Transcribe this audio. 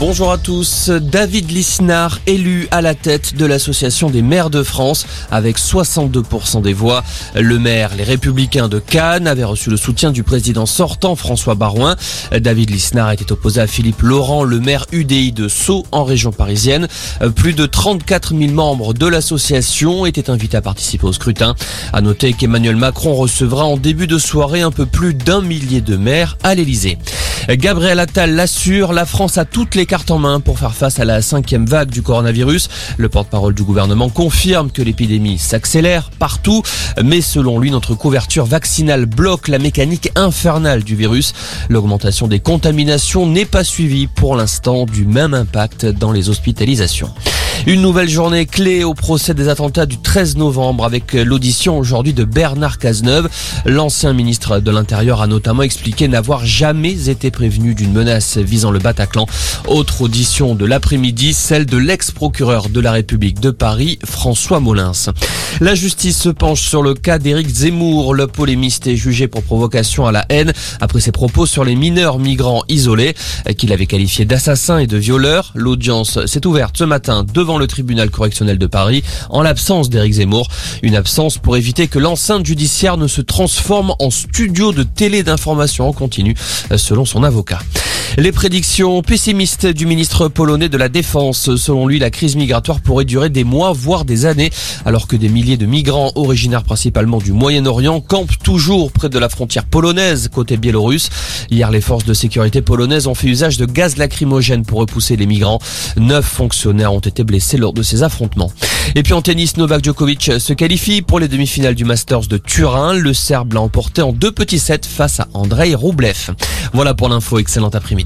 Bonjour à tous. David Lisnard, élu à la tête de l'Association des maires de France avec 62% des voix. Le maire, les Républicains de Cannes, avait reçu le soutien du président sortant François Barouin. David Lisnard était opposé à Philippe Laurent, le maire UDI de Sceaux en région parisienne. Plus de 34 000 membres de l'association étaient invités à participer au scrutin. À noter qu'Emmanuel Macron recevra en début de soirée un peu plus d'un millier de maires à l'Elysée. Gabriel Attal l'assure, la France a toutes les cartes en main pour faire face à la cinquième vague du coronavirus. Le porte-parole du gouvernement confirme que l'épidémie s'accélère partout, mais selon lui, notre couverture vaccinale bloque la mécanique infernale du virus. L'augmentation des contaminations n'est pas suivie pour l'instant du même impact dans les hospitalisations. Une nouvelle journée clé au procès des attentats du 13 novembre avec l'audition aujourd'hui de Bernard Cazeneuve. L'ancien ministre de l'Intérieur a notamment expliqué n'avoir jamais été prévenu d'une menace visant le Bataclan. Autre audition de l'après-midi, celle de l'ex-procureur de la République de Paris, François Molins. La justice se penche sur le cas d'Éric Zemmour. Le polémiste est jugé pour provocation à la haine après ses propos sur les mineurs migrants isolés qu'il avait qualifiés d'assassins et de violeurs. L'audience s'est ouverte ce matin devant le tribunal correctionnel de Paris en l'absence d'Éric Zemmour. Une absence pour éviter que l'enceinte judiciaire ne se transforme en studio de télé d'information en continu, selon son avocat. Les prédictions pessimistes du ministre polonais de la Défense. Selon lui, la crise migratoire pourrait durer des mois, voire des années, alors que des milliers de migrants originaires principalement du Moyen-Orient campent toujours près de la frontière polonaise côté biélorusse. Hier, les forces de sécurité polonaises ont fait usage de gaz lacrymogène pour repousser les migrants. Neuf fonctionnaires ont été blessés lors de ces affrontements. Et puis en tennis, Novak Djokovic se qualifie pour les demi-finales du Masters de Turin. Le Serbe l'a emporté en deux petits sets face à Andrei Roublev. Voilà pour l'info. Excellent après-midi.